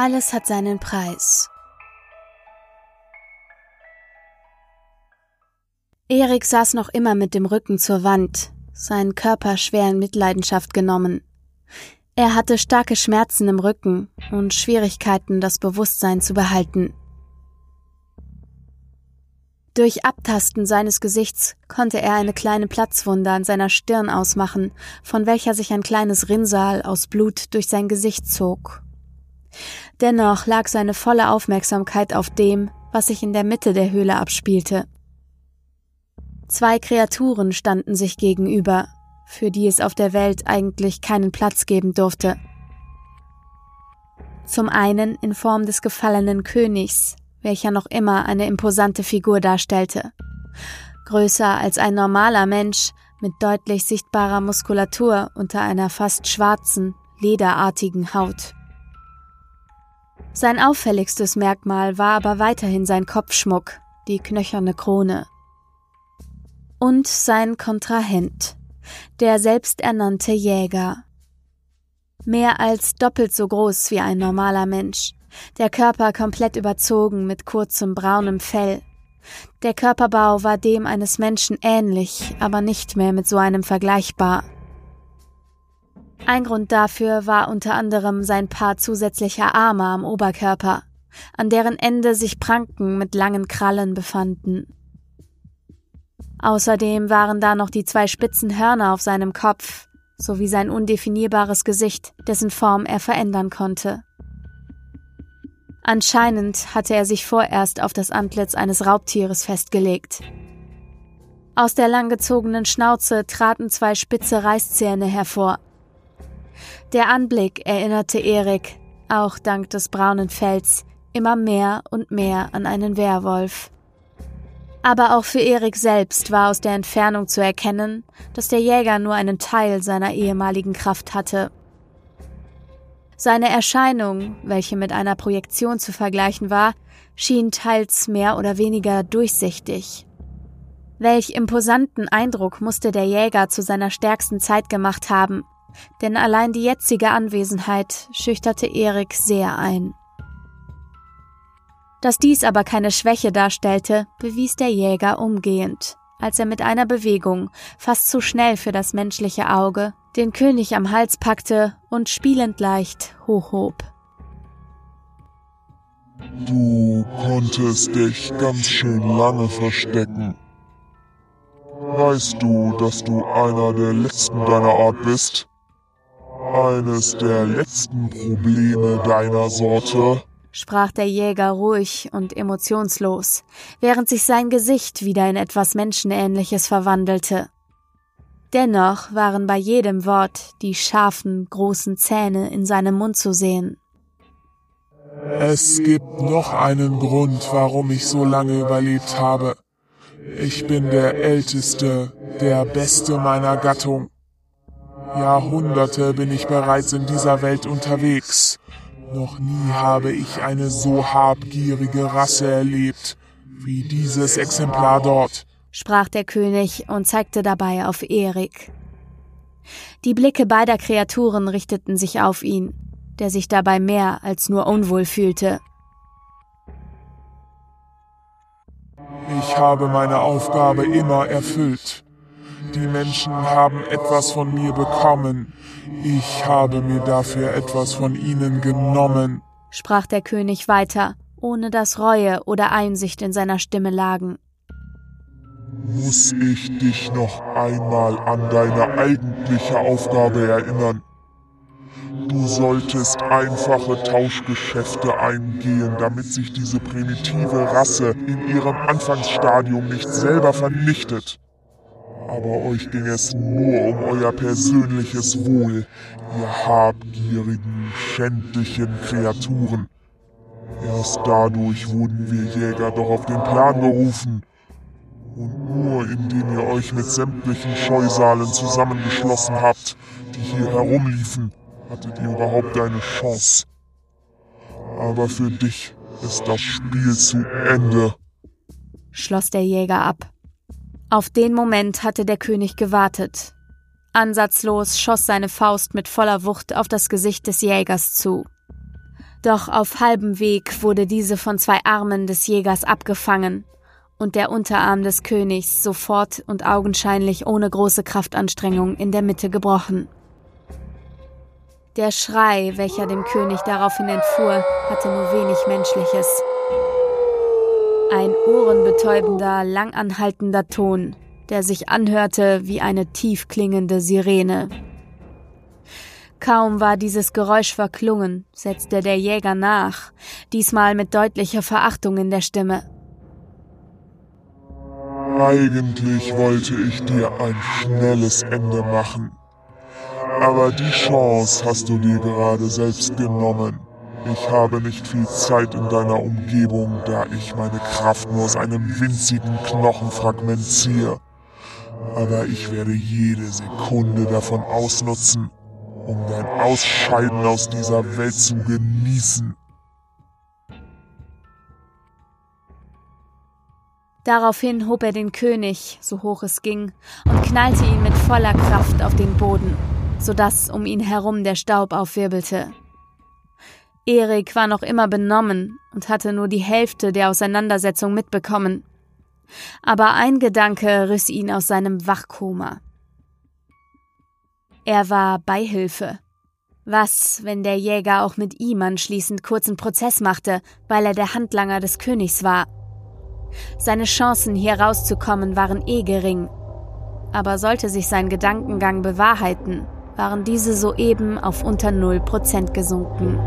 Alles hat seinen Preis. Erik saß noch immer mit dem Rücken zur Wand, sein Körper schwer in Mitleidenschaft genommen. Er hatte starke Schmerzen im Rücken und Schwierigkeiten, das Bewusstsein zu behalten. Durch Abtasten seines Gesichts konnte er eine kleine Platzwunde an seiner Stirn ausmachen, von welcher sich ein kleines Rinnsal aus Blut durch sein Gesicht zog. Dennoch lag seine volle Aufmerksamkeit auf dem, was sich in der Mitte der Höhle abspielte. Zwei Kreaturen standen sich gegenüber, für die es auf der Welt eigentlich keinen Platz geben durfte. Zum einen in Form des gefallenen Königs, welcher noch immer eine imposante Figur darstellte. Größer als ein normaler Mensch, mit deutlich sichtbarer Muskulatur unter einer fast schwarzen, lederartigen Haut. Sein auffälligstes Merkmal war aber weiterhin sein Kopfschmuck, die knöcherne Krone. Und sein Kontrahent, der selbsternannte Jäger. Mehr als doppelt so groß wie ein normaler Mensch, der Körper komplett überzogen mit kurzem braunem Fell. Der Körperbau war dem eines Menschen ähnlich, aber nicht mehr mit so einem vergleichbar. Ein Grund dafür war unter anderem sein Paar zusätzlicher Arme am Oberkörper, an deren Ende sich Pranken mit langen Krallen befanden. Außerdem waren da noch die zwei spitzen Hörner auf seinem Kopf, sowie sein undefinierbares Gesicht, dessen Form er verändern konnte. Anscheinend hatte er sich vorerst auf das Antlitz eines Raubtieres festgelegt. Aus der langgezogenen Schnauze traten zwei spitze Reißzähne hervor. Der Anblick erinnerte Erik, auch dank des braunen Fells, immer mehr und mehr an einen Werwolf. Aber auch für Erik selbst war aus der Entfernung zu erkennen, dass der Jäger nur einen Teil seiner ehemaligen Kraft hatte. Seine Erscheinung, welche mit einer Projektion zu vergleichen war, schien teils mehr oder weniger durchsichtig. Welch imposanten Eindruck musste der Jäger zu seiner stärksten Zeit gemacht haben, denn allein die jetzige Anwesenheit schüchterte Erik sehr ein. Dass dies aber keine Schwäche darstellte, bewies der Jäger umgehend, als er mit einer Bewegung, fast zu schnell für das menschliche Auge, den König am Hals packte und spielend leicht hochhob. Du konntest dich ganz schön lange verstecken. Weißt du, dass du einer der letzten deiner Art bist? Eines der letzten Probleme deiner Sorte? sprach der Jäger ruhig und emotionslos, während sich sein Gesicht wieder in etwas Menschenähnliches verwandelte. Dennoch waren bei jedem Wort die scharfen, großen Zähne in seinem Mund zu sehen. Es gibt noch einen Grund, warum ich so lange überlebt habe. Ich bin der Älteste, der Beste meiner Gattung. Jahrhunderte bin ich bereits in dieser Welt unterwegs. Noch nie habe ich eine so habgierige Rasse erlebt wie dieses Exemplar dort sprach der König und zeigte dabei auf Erik. Die Blicke beider Kreaturen richteten sich auf ihn, der sich dabei mehr als nur unwohl fühlte. Ich habe meine Aufgabe immer erfüllt. Die Menschen haben etwas von mir bekommen. Ich habe mir dafür etwas von ihnen genommen, sprach der König weiter, ohne dass Reue oder Einsicht in seiner Stimme lagen muss ich dich noch einmal an deine eigentliche Aufgabe erinnern. Du solltest einfache Tauschgeschäfte eingehen, damit sich diese primitive Rasse in ihrem Anfangsstadium nicht selber vernichtet. Aber euch ging es nur um euer persönliches Wohl, ihr habgierigen, schändlichen Kreaturen. Erst dadurch wurden wir Jäger doch auf den Plan gerufen, und nur indem ihr euch mit sämtlichen Scheusalen zusammengeschlossen habt, die hier herumliefen, hattet ihr überhaupt eine Chance. Aber für dich ist das Spiel zu Ende, schloss der Jäger ab. Auf den Moment hatte der König gewartet. Ansatzlos schoss seine Faust mit voller Wucht auf das Gesicht des Jägers zu. Doch auf halbem Weg wurde diese von zwei Armen des Jägers abgefangen und der Unterarm des Königs sofort und augenscheinlich ohne große Kraftanstrengung in der Mitte gebrochen. Der Schrei, welcher dem König daraufhin entfuhr, hatte nur wenig Menschliches. Ein ohrenbetäubender, langanhaltender Ton, der sich anhörte wie eine tiefklingende Sirene. Kaum war dieses Geräusch verklungen, setzte der Jäger nach, diesmal mit deutlicher Verachtung in der Stimme. Eigentlich wollte ich dir ein schnelles Ende machen. Aber die Chance hast du dir gerade selbst genommen. Ich habe nicht viel Zeit in deiner Umgebung, da ich meine Kraft nur aus einem winzigen Knochenfragment ziehe. Aber ich werde jede Sekunde davon ausnutzen, um dein Ausscheiden aus dieser Welt zu genießen. Daraufhin hob er den König, so hoch es ging, und knallte ihn mit voller Kraft auf den Boden, so dass um ihn herum der Staub aufwirbelte. Erik war noch immer benommen und hatte nur die Hälfte der Auseinandersetzung mitbekommen. Aber ein Gedanke riss ihn aus seinem Wachkoma. Er war Beihilfe. Was, wenn der Jäger auch mit ihm anschließend kurzen Prozess machte, weil er der Handlanger des Königs war? Seine Chancen, hier rauszukommen, waren eh gering. Aber sollte sich sein Gedankengang bewahrheiten, waren diese soeben auf unter 0% gesunken.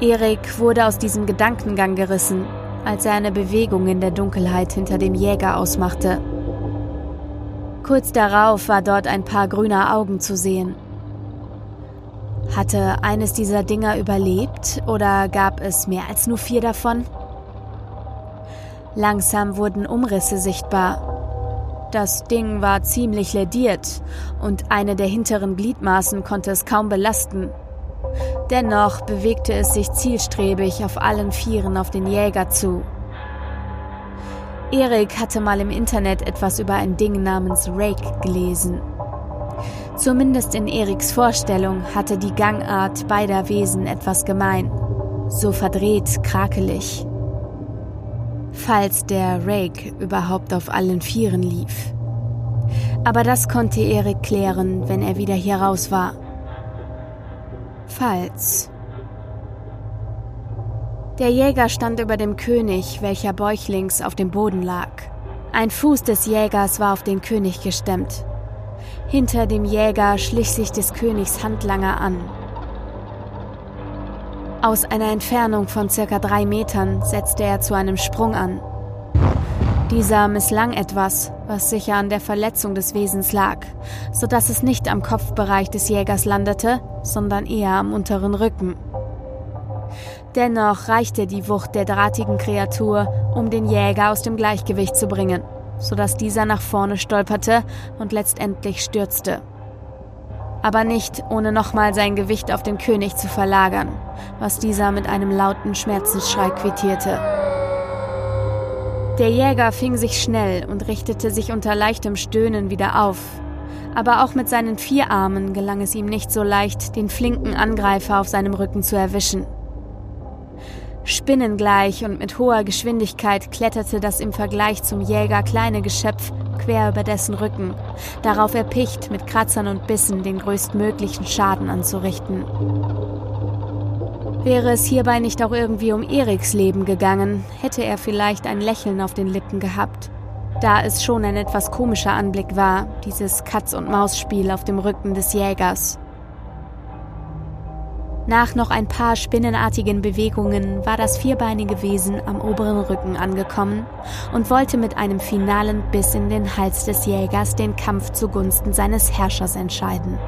Erik wurde aus diesem Gedankengang gerissen, als er eine Bewegung in der Dunkelheit hinter dem Jäger ausmachte. Kurz darauf war dort ein paar grüner Augen zu sehen. Hatte eines dieser Dinger überlebt oder gab es mehr als nur vier davon? Langsam wurden Umrisse sichtbar. Das Ding war ziemlich lediert und eine der hinteren Gliedmaßen konnte es kaum belasten. Dennoch bewegte es sich zielstrebig auf allen Vieren auf den Jäger zu. Erik hatte mal im Internet etwas über ein Ding namens Rake gelesen. Zumindest in Eriks Vorstellung hatte die Gangart beider Wesen etwas gemein. So verdreht, krakelig falls der Rake überhaupt auf allen Vieren lief. Aber das konnte Erik klären, wenn er wieder hier raus war. Falls. Der Jäger stand über dem König, welcher bäuchlings auf dem Boden lag. Ein Fuß des Jägers war auf den König gestemmt. Hinter dem Jäger schlich sich des Königs Handlanger an. Aus einer Entfernung von circa drei Metern setzte er zu einem Sprung an. Dieser misslang etwas, was sicher an der Verletzung des Wesens lag, so dass es nicht am Kopfbereich des Jägers landete, sondern eher am unteren Rücken. Dennoch reichte die Wucht der drahtigen Kreatur, um den Jäger aus dem Gleichgewicht zu bringen, so dass dieser nach vorne stolperte und letztendlich stürzte aber nicht ohne nochmal sein Gewicht auf den König zu verlagern, was dieser mit einem lauten Schmerzensschrei quittierte. Der Jäger fing sich schnell und richtete sich unter leichtem Stöhnen wieder auf, aber auch mit seinen vier Armen gelang es ihm nicht so leicht, den flinken Angreifer auf seinem Rücken zu erwischen. Spinnengleich und mit hoher Geschwindigkeit kletterte das im Vergleich zum Jäger kleine Geschöpf quer über dessen Rücken, darauf erpicht, mit Kratzern und Bissen den größtmöglichen Schaden anzurichten. Wäre es hierbei nicht auch irgendwie um Eriks Leben gegangen, hätte er vielleicht ein Lächeln auf den Lippen gehabt, da es schon ein etwas komischer Anblick war, dieses Katz-und-Maus-Spiel auf dem Rücken des Jägers. Nach noch ein paar spinnenartigen Bewegungen war das vierbeinige Wesen am oberen Rücken angekommen und wollte mit einem finalen Biss in den Hals des Jägers den Kampf zugunsten seines Herrschers entscheiden.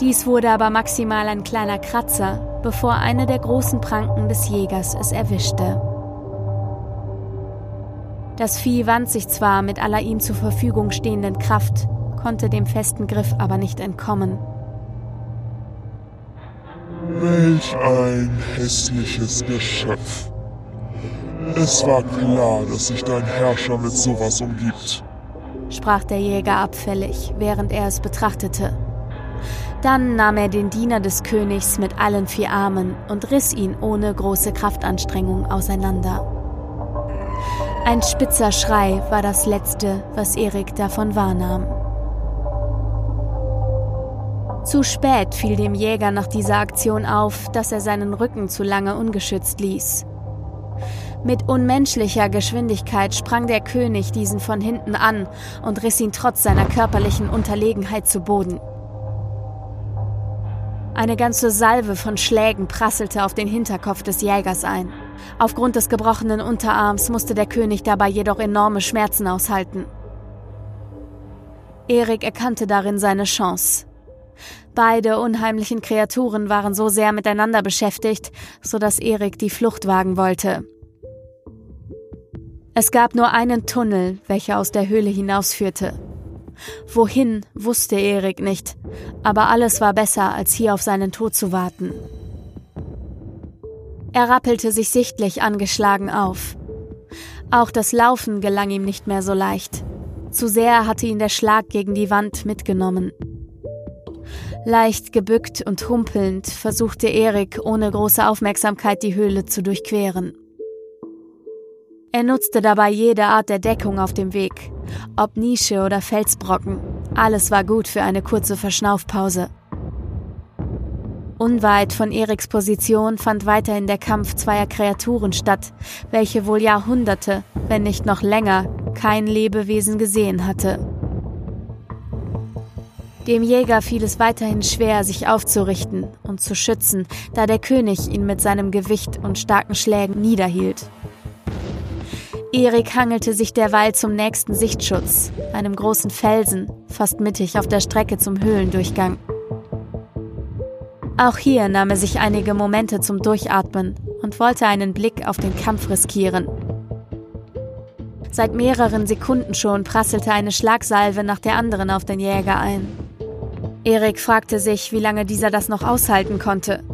Dies wurde aber maximal ein kleiner Kratzer, bevor eine der großen Pranken des Jägers es erwischte. Das Vieh wand sich zwar mit aller ihm zur Verfügung stehenden Kraft, konnte dem festen Griff aber nicht entkommen. Welch ein hässliches Geschöpf. Es war klar, dass sich dein Herrscher mit sowas umgibt, sprach der Jäger abfällig, während er es betrachtete. Dann nahm er den Diener des Königs mit allen vier Armen und riss ihn ohne große Kraftanstrengung auseinander. Ein spitzer Schrei war das Letzte, was Erik davon wahrnahm. Zu spät fiel dem Jäger nach dieser Aktion auf, dass er seinen Rücken zu lange ungeschützt ließ. Mit unmenschlicher Geschwindigkeit sprang der König diesen von hinten an und riss ihn trotz seiner körperlichen Unterlegenheit zu Boden. Eine ganze Salve von Schlägen prasselte auf den Hinterkopf des Jägers ein. Aufgrund des gebrochenen Unterarms musste der König dabei jedoch enorme Schmerzen aushalten. Erik erkannte darin seine Chance. Beide unheimlichen Kreaturen waren so sehr miteinander beschäftigt, so dass Erik die Flucht wagen wollte. Es gab nur einen Tunnel, welcher aus der Höhle hinausführte. Wohin, wusste Erik nicht, aber alles war besser, als hier auf seinen Tod zu warten. Er rappelte sich sichtlich angeschlagen auf. Auch das Laufen gelang ihm nicht mehr so leicht. Zu sehr hatte ihn der Schlag gegen die Wand mitgenommen. Leicht gebückt und humpelnd versuchte Erik ohne große Aufmerksamkeit die Höhle zu durchqueren. Er nutzte dabei jede Art der Deckung auf dem Weg, ob Nische oder Felsbrocken. Alles war gut für eine kurze Verschnaufpause. Unweit von Eriks Position fand weiterhin der Kampf zweier Kreaturen statt, welche wohl Jahrhunderte, wenn nicht noch länger, kein Lebewesen gesehen hatte. Dem Jäger fiel es weiterhin schwer, sich aufzurichten und zu schützen, da der König ihn mit seinem Gewicht und starken Schlägen niederhielt. Erik hangelte sich derweil zum nächsten Sichtschutz, einem großen Felsen, fast mittig auf der Strecke zum Höhlendurchgang. Auch hier nahm er sich einige Momente zum Durchatmen und wollte einen Blick auf den Kampf riskieren. Seit mehreren Sekunden schon prasselte eine Schlagsalve nach der anderen auf den Jäger ein. Erik fragte sich, wie lange dieser das noch aushalten konnte.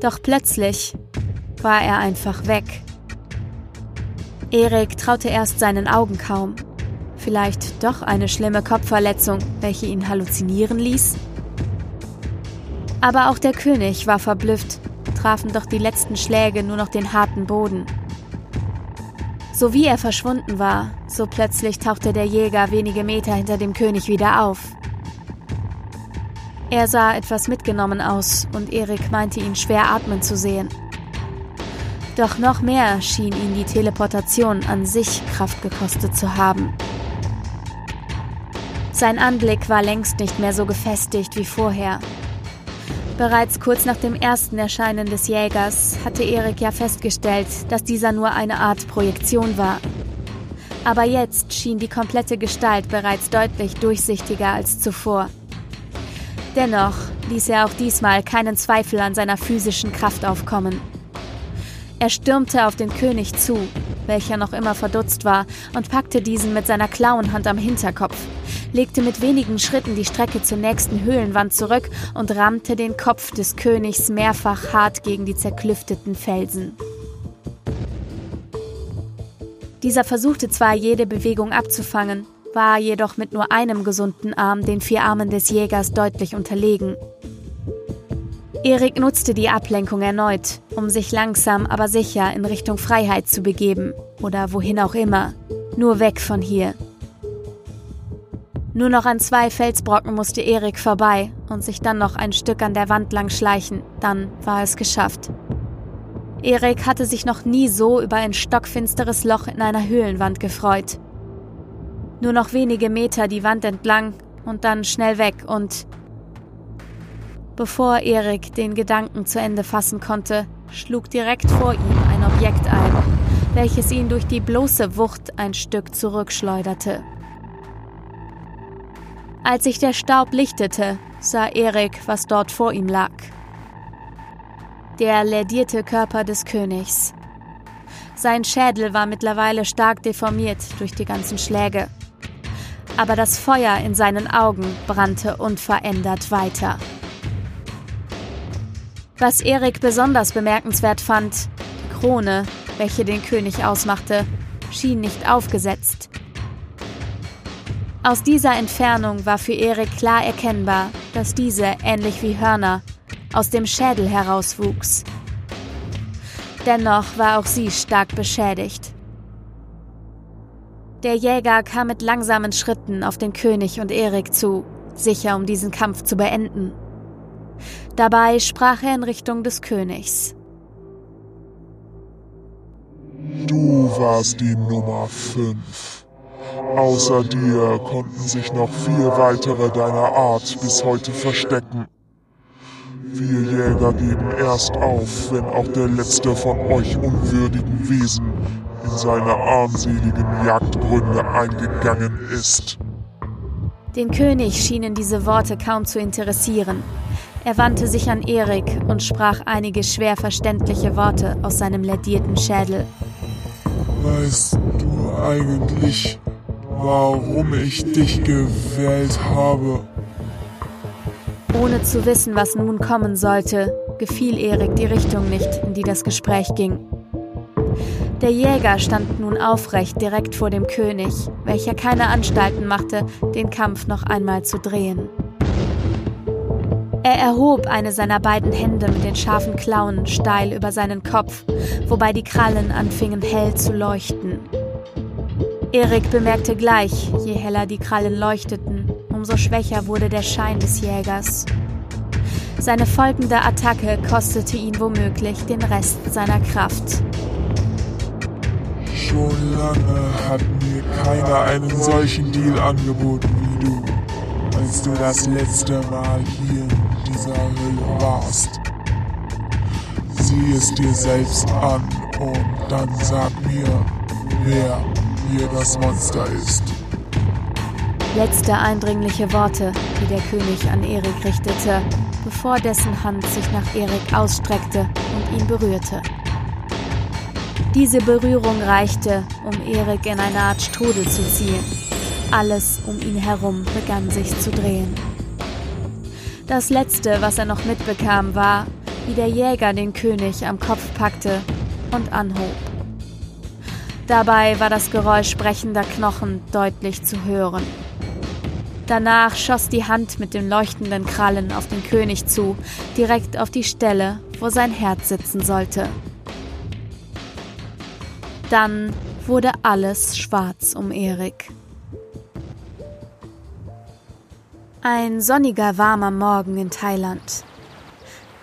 Doch plötzlich war er einfach weg. Erik traute erst seinen Augen kaum. Vielleicht doch eine schlimme Kopfverletzung, welche ihn halluzinieren ließ? Aber auch der König war verblüfft, trafen doch die letzten Schläge nur noch den harten Boden. So wie er verschwunden war, so plötzlich tauchte der Jäger wenige Meter hinter dem König wieder auf. Er sah etwas mitgenommen aus und Erik meinte ihn schwer atmen zu sehen. Doch noch mehr schien ihn die Teleportation an sich Kraft gekostet zu haben. Sein Anblick war längst nicht mehr so gefestigt wie vorher. Bereits kurz nach dem ersten Erscheinen des Jägers hatte Erik ja festgestellt, dass dieser nur eine Art Projektion war. Aber jetzt schien die komplette Gestalt bereits deutlich durchsichtiger als zuvor. Dennoch ließ er auch diesmal keinen Zweifel an seiner physischen Kraft aufkommen. Er stürmte auf den König zu, welcher noch immer verdutzt war, und packte diesen mit seiner Klauenhand am Hinterkopf, legte mit wenigen Schritten die Strecke zur nächsten Höhlenwand zurück und rammte den Kopf des Königs mehrfach hart gegen die zerklüfteten Felsen. Dieser versuchte zwar jede Bewegung abzufangen, war jedoch mit nur einem gesunden Arm den vier Armen des Jägers deutlich unterlegen. Erik nutzte die Ablenkung erneut, um sich langsam aber sicher in Richtung Freiheit zu begeben oder wohin auch immer, nur weg von hier. Nur noch an zwei Felsbrocken musste Erik vorbei und sich dann noch ein Stück an der Wand lang schleichen, dann war es geschafft. Erik hatte sich noch nie so über ein stockfinsteres Loch in einer Höhlenwand gefreut. Nur noch wenige Meter die Wand entlang und dann schnell weg und... Bevor Erik den Gedanken zu Ende fassen konnte, schlug direkt vor ihm ein Objekt ein, welches ihn durch die bloße Wucht ein Stück zurückschleuderte. Als sich der Staub lichtete, sah Erik, was dort vor ihm lag. Der lädierte Körper des Königs. Sein Schädel war mittlerweile stark deformiert durch die ganzen Schläge aber das Feuer in seinen Augen brannte unverändert weiter. Was Erik besonders bemerkenswert fand, die Krone, welche den König ausmachte, schien nicht aufgesetzt. Aus dieser Entfernung war für Erik klar erkennbar, dass diese, ähnlich wie Hörner, aus dem Schädel herauswuchs. Dennoch war auch sie stark beschädigt. Der Jäger kam mit langsamen Schritten auf den König und Erik zu, sicher um diesen Kampf zu beenden. Dabei sprach er in Richtung des Königs. Du warst die Nummer 5. Außer dir konnten sich noch vier weitere deiner Art bis heute verstecken. Wir Jäger geben erst auf, wenn auch der letzte von euch unwürdigen Wesen in seine armseligen Jagdgründe eingegangen ist. Den König schienen diese Worte kaum zu interessieren. Er wandte sich an Erik und sprach einige schwer verständliche Worte aus seinem ledierten Schädel. Weißt du eigentlich, warum ich dich gewählt habe? Ohne zu wissen, was nun kommen sollte, gefiel Erik die Richtung nicht, in die das Gespräch ging. Der Jäger stand nun aufrecht direkt vor dem König, welcher keine Anstalten machte, den Kampf noch einmal zu drehen. Er erhob eine seiner beiden Hände mit den scharfen Klauen steil über seinen Kopf, wobei die Krallen anfingen hell zu leuchten. Erik bemerkte gleich, je heller die Krallen leuchteten, umso schwächer wurde der Schein des Jägers. Seine folgende Attacke kostete ihn womöglich den Rest seiner Kraft. Schon lange hat mir keiner einen solchen Deal angeboten wie du, als du das letzte Mal hier Hölle warst. Sieh es dir selbst an und dann sag mir, wer hier das Monster ist. Letzte eindringliche Worte, die der König an Erik richtete, bevor dessen Hand sich nach Erik ausstreckte und ihn berührte. Diese Berührung reichte, um Erik in eine Art Strudel zu ziehen. Alles um ihn herum begann sich zu drehen. Das Letzte, was er noch mitbekam, war, wie der Jäger den König am Kopf packte und anhob. Dabei war das Geräusch brechender Knochen deutlich zu hören. Danach schoss die Hand mit den leuchtenden Krallen auf den König zu, direkt auf die Stelle, wo sein Herz sitzen sollte. Dann wurde alles schwarz um Erik. Ein sonniger, warmer Morgen in Thailand.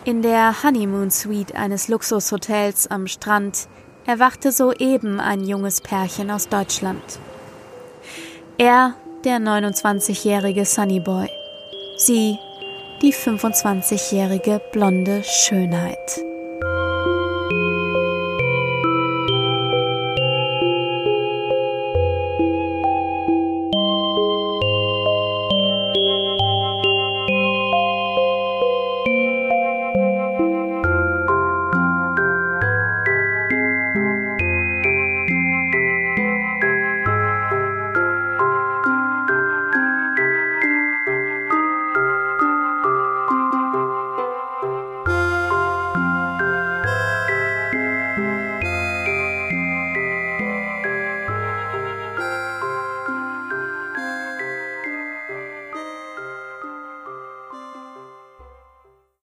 In der Honeymoon Suite eines Luxushotels am Strand erwachte soeben ein junges Pärchen aus Deutschland. Er der 29-jährige Sunnyboy. Sie, die 25-jährige blonde Schönheit.